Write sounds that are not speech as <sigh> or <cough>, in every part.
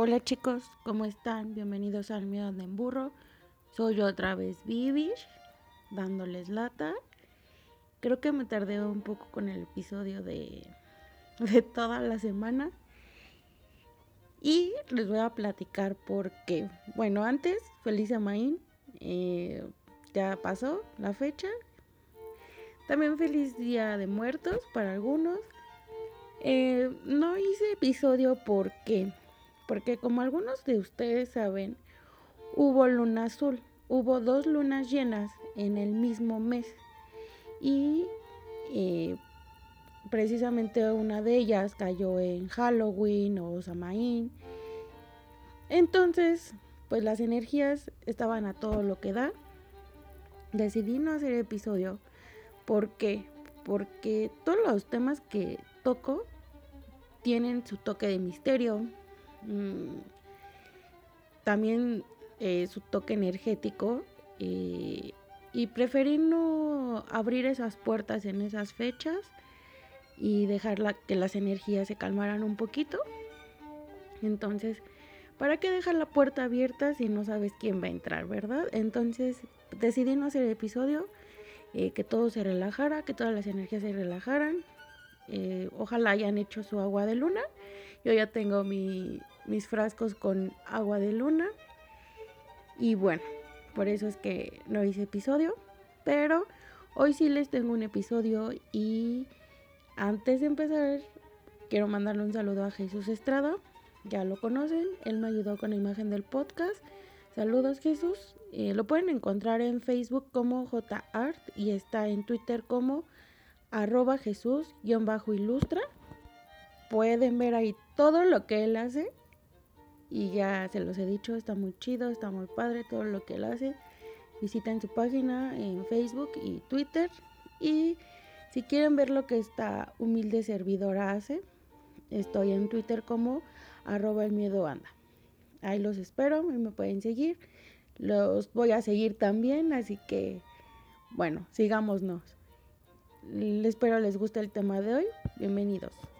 Hola chicos, ¿cómo están? Bienvenidos al Miedo de Emburro. Soy otra vez Vivish, dándoles lata. Creo que me tardé un poco con el episodio de, de toda la semana. Y les voy a platicar por qué. Bueno, antes, feliz Amaín. Eh, ya pasó la fecha. También feliz Día de Muertos para algunos. Eh, no hice episodio porque porque como algunos de ustedes saben, hubo luna azul, hubo dos lunas llenas en el mismo mes y eh, precisamente una de ellas cayó en Halloween o Samaín. Entonces, pues las energías estaban a todo lo que da. Decidí no hacer episodio. ¿Por qué? Porque todos los temas que toco tienen su toque de misterio, Mm, también eh, su toque energético eh, y preferí no abrir esas puertas en esas fechas y dejar que las energías se calmaran un poquito. Entonces, ¿para qué dejar la puerta abierta si no sabes quién va a entrar, verdad? Entonces decidí no hacer el episodio, eh, que todo se relajara, que todas las energías se relajaran. ojalá hayan hecho su agua de luna yo ya tengo mis frascos con agua de luna. Y bueno, por eso es que no hice episodio. Pero hoy sí les tengo un episodio y antes de empezar quiero mandarle un saludo a Jesús Estrada. Ya lo conocen, él me ayudó con la imagen del podcast. Saludos Jesús. Eh, lo pueden encontrar en Facebook como JArt y está en Twitter como arroba Jesús-ilustra pueden ver ahí todo lo que él hace. Y ya se los he dicho, está muy chido, está muy padre todo lo que él hace. Visiten su página en Facebook y Twitter. Y si quieren ver lo que esta humilde servidora hace, estoy en Twitter como arroba el miedo anda. Ahí los espero y me pueden seguir. Los voy a seguir también, así que bueno, sigámonos. Espero les guste el tema de hoy. Bienvenidos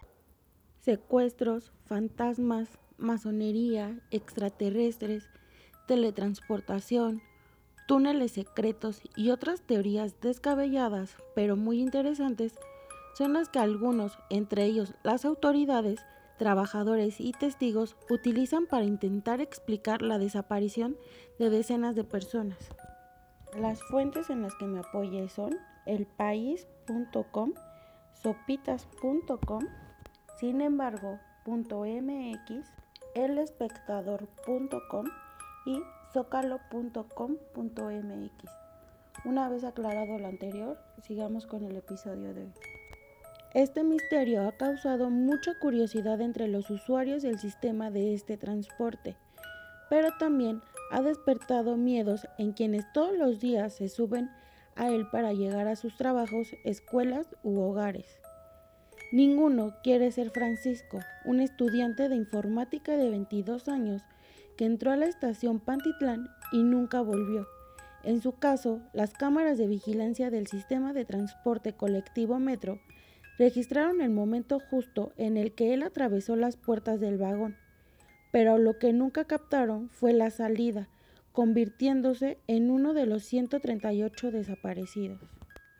secuestros, fantasmas, masonería, extraterrestres, teletransportación, túneles secretos y otras teorías descabelladas pero muy interesantes son las que algunos, entre ellos las autoridades, trabajadores y testigos, utilizan para intentar explicar la desaparición de decenas de personas. Las fuentes en las que me apoyé son elpaís.com, sopitas.com, sin embargo, .mx, elespectador.com y zócalo.com.mx. Una vez aclarado lo anterior, sigamos con el episodio de hoy. Este misterio ha causado mucha curiosidad entre los usuarios del sistema de este transporte, pero también ha despertado miedos en quienes todos los días se suben a él para llegar a sus trabajos, escuelas u hogares. Ninguno quiere ser Francisco, un estudiante de informática de 22 años que entró a la estación Pantitlán y nunca volvió. En su caso, las cámaras de vigilancia del sistema de transporte colectivo Metro registraron el momento justo en el que él atravesó las puertas del vagón, pero lo que nunca captaron fue la salida, convirtiéndose en uno de los 138 desaparecidos.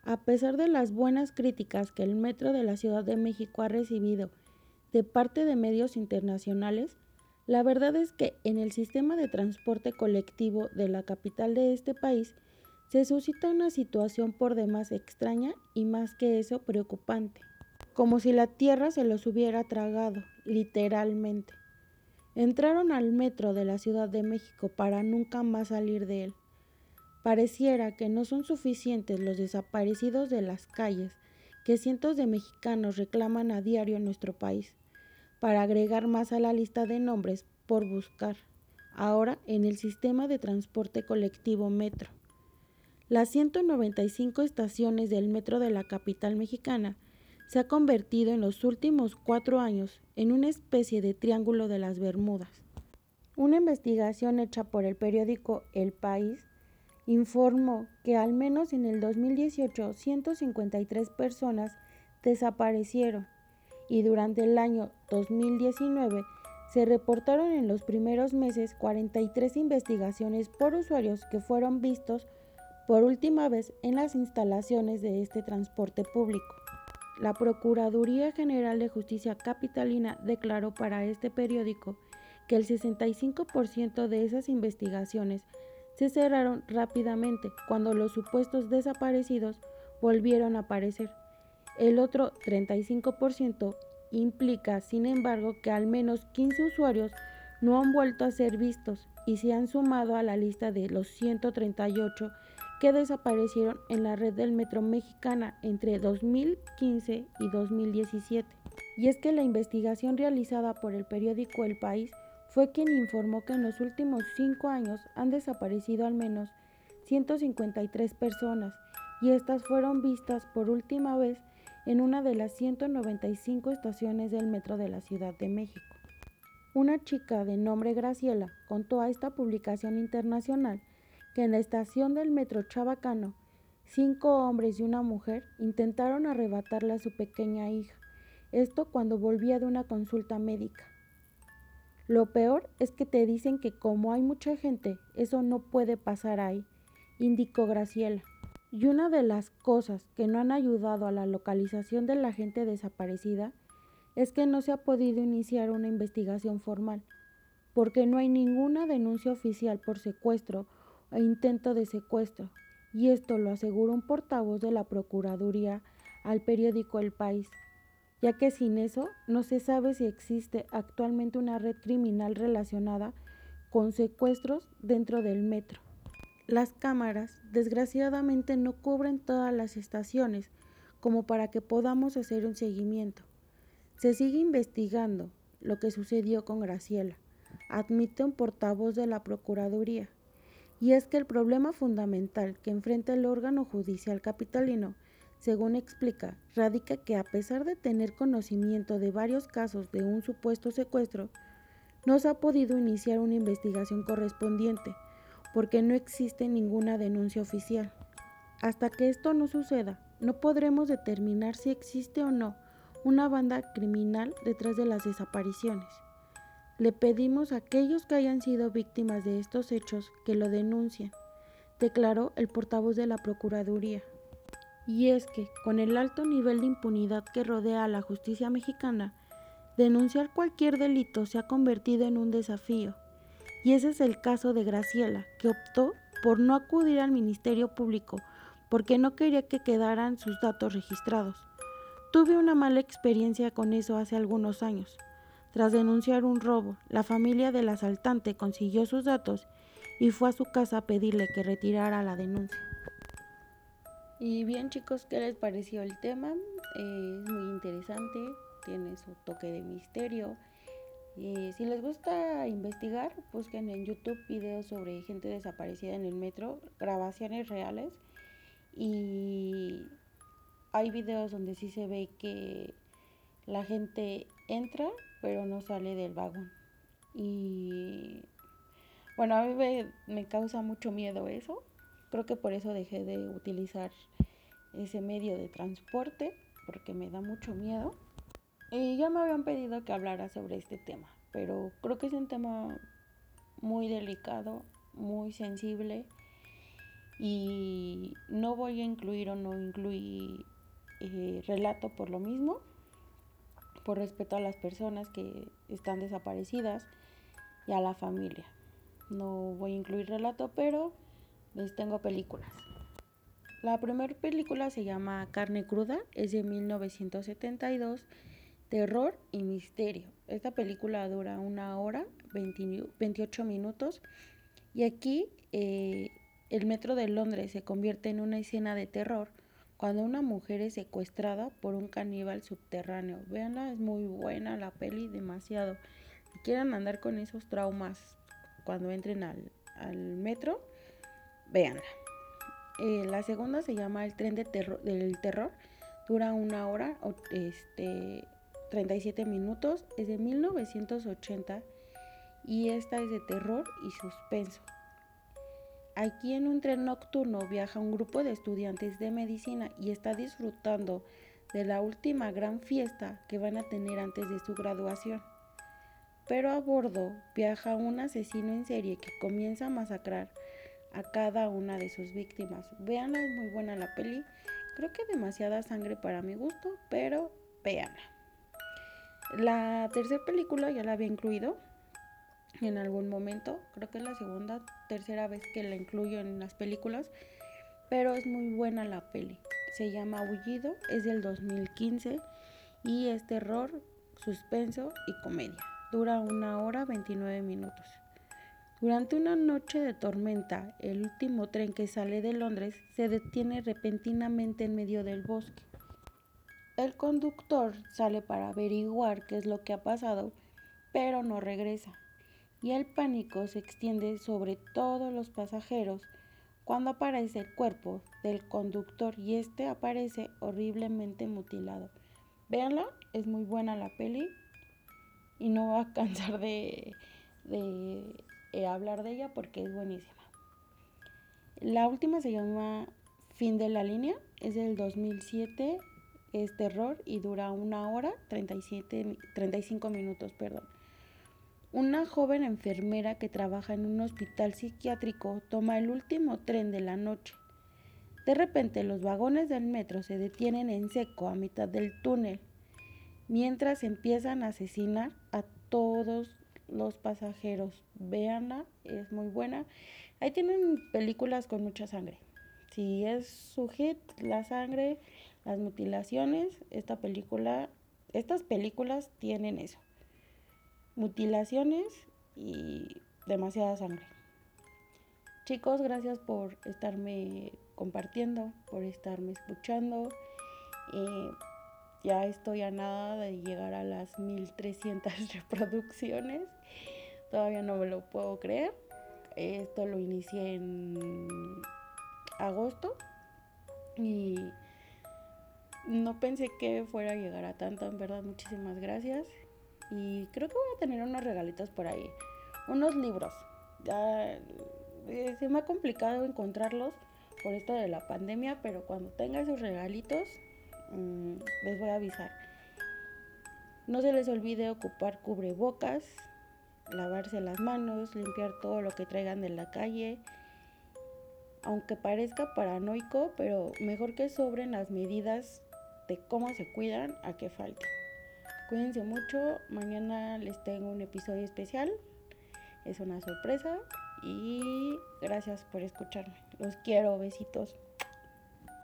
A pesar de las buenas críticas que el Metro de la Ciudad de México ha recibido de parte de medios internacionales, la verdad es que en el sistema de transporte colectivo de la capital de este país se suscita una situación por demás extraña y más que eso preocupante, como si la tierra se los hubiera tragado, literalmente. Entraron al metro de la Ciudad de México para nunca más salir de él. Pareciera que no son suficientes los desaparecidos de las calles que cientos de mexicanos reclaman a diario en nuestro país, para agregar más a la lista de nombres por buscar, ahora en el sistema de transporte colectivo Metro. Las 195 estaciones del Metro de la capital mexicana se ha convertido en los últimos cuatro años en una especie de triángulo de las Bermudas. Una investigación hecha por el periódico El País informó que al menos en el 2018 153 personas desaparecieron y durante el año 2019 se reportaron en los primeros meses 43 investigaciones por usuarios que fueron vistos por última vez en las instalaciones de este transporte público. La Procuraduría General de Justicia Capitalina declaró para este periódico que el 65% de esas investigaciones se cerraron rápidamente cuando los supuestos desaparecidos volvieron a aparecer. El otro 35% Implica, sin embargo, que al menos 15 usuarios no han vuelto a ser vistos y se han sumado a la lista de los 138 que desaparecieron en la red del metro mexicana entre 2015 y 2017. Y es que la investigación realizada por el periódico El País fue quien informó que en los últimos cinco años han desaparecido al menos 153 personas y estas fueron vistas por última vez en una de las 195 estaciones del metro de la Ciudad de México. Una chica de nombre Graciela contó a esta publicación internacional que en la estación del metro Chabacano, cinco hombres y una mujer intentaron arrebatarle a su pequeña hija, esto cuando volvía de una consulta médica. Lo peor es que te dicen que como hay mucha gente, eso no puede pasar ahí, indicó Graciela. Y una de las cosas que no han ayudado a la localización de la gente desaparecida es que no se ha podido iniciar una investigación formal, porque no hay ninguna denuncia oficial por secuestro o intento de secuestro, y esto lo aseguró un portavoz de la Procuraduría al periódico El País, ya que sin eso no se sabe si existe actualmente una red criminal relacionada con secuestros dentro del metro. Las cámaras desgraciadamente no cubren todas las estaciones como para que podamos hacer un seguimiento. Se sigue investigando lo que sucedió con Graciela, admite un portavoz de la Procuraduría. Y es que el problema fundamental que enfrenta el órgano judicial capitalino, según explica, radica que a pesar de tener conocimiento de varios casos de un supuesto secuestro, no se ha podido iniciar una investigación correspondiente porque no existe ninguna denuncia oficial. Hasta que esto no suceda, no podremos determinar si existe o no una banda criminal detrás de las desapariciones. Le pedimos a aquellos que hayan sido víctimas de estos hechos que lo denuncien, declaró el portavoz de la Procuraduría. Y es que, con el alto nivel de impunidad que rodea a la justicia mexicana, denunciar cualquier delito se ha convertido en un desafío y ese es el caso de Graciela, que optó por no acudir al Ministerio Público porque no quería que quedaran sus datos registrados. Tuve una mala experiencia con eso hace algunos años. Tras denunciar un robo, la familia del asaltante consiguió sus datos y fue a su casa a pedirle que retirara la denuncia. Y bien chicos, ¿qué les pareció el tema? Eh, es muy interesante, tiene su toque de misterio y si les gusta investigar, busquen en YouTube videos sobre gente desaparecida en el metro, grabaciones reales. Y hay videos donde sí se ve que la gente entra, pero no sale del vagón. Y bueno, a mí me causa mucho miedo eso. Creo que por eso dejé de utilizar ese medio de transporte, porque me da mucho miedo. Y ya me habían pedido que hablara sobre este tema, pero creo que es un tema muy delicado, muy sensible y no voy a incluir o no incluir eh, relato por lo mismo, por respeto a las personas que están desaparecidas y a la familia. No voy a incluir relato, pero tengo películas. La primera película se llama Carne Cruda, es de 1972 terror y misterio. Esta película dura una hora, 28 minutos. Y aquí eh, el metro de Londres se convierte en una escena de terror cuando una mujer es secuestrada por un caníbal subterráneo. Veanla, es muy buena la peli, demasiado. Si quieren andar con esos traumas cuando entren al, metro, véanla. Eh, la segunda se llama El tren del terror. Dura una hora. Este, 37 minutos, es de 1980 y esta es de terror y suspenso. Aquí en un tren nocturno viaja un grupo de estudiantes de medicina y está disfrutando de la última gran fiesta que van a tener antes de su graduación. pero a bordo viaja un asesino en serie que comienza a masacrar a cada una de sus víctimas. Veanla, es muy buena la peli. Creo que demasiada sangre para mi gusto, pero véanla. La tercera película ya la había incluido en algún momento. Creo que es la segunda, tercera vez que la incluyo en las películas. Pero es muy buena la peli. Se llama Aullido, es del 2015 y es terror, suspenso y comedia. Dura una hora 29 minutos. Durante una noche de tormenta, el último tren que sale de Londres se detiene repentinamente en medio del bosque. El conductor sale para averiguar qué es lo que ha pasado, pero no regresa. Y el pánico se extiende sobre todos los pasajeros cuando aparece el cuerpo del conductor y este aparece horriblemente mutilado. Véanla, es muy buena la peli y no va a cansar de, de eh, hablar de ella porque es buenísima. La última se llama Fin de la línea, es del 2007, es terror y dura una hora 37, 35 minutos. Perdón. Una joven enfermera que trabaja en un hospital psiquiátrico toma el último tren de la noche. De repente los vagones del metro se detienen en seco a mitad del túnel, mientras empiezan a asesinar a todos los pasajeros. Véanla, es muy buena. Ahí tienen películas con mucha sangre. Si es su hit, la sangre, las mutilaciones, esta película, estas películas tienen eso. Mutilaciones y demasiada sangre. Chicos, gracias por estarme compartiendo, por estarme escuchando. Eh, ya estoy a nada de llegar a las 1300 <laughs> reproducciones. Todavía no me lo puedo creer. Esto lo inicié en agosto y no pensé que fuera a llegar a tanto, en verdad, muchísimas gracias. Y creo que voy a tener unos regalitos por ahí, unos libros. Ya, eh, se me ha complicado encontrarlos por esto de la pandemia, pero cuando tenga esos regalitos, Mm, les voy a avisar. No se les olvide ocupar cubrebocas, lavarse las manos, limpiar todo lo que traigan de la calle. Aunque parezca paranoico, pero mejor que sobren las medidas de cómo se cuidan a que falten. Cuídense mucho, mañana les tengo un episodio especial. Es una sorpresa y gracias por escucharme. Los quiero, besitos.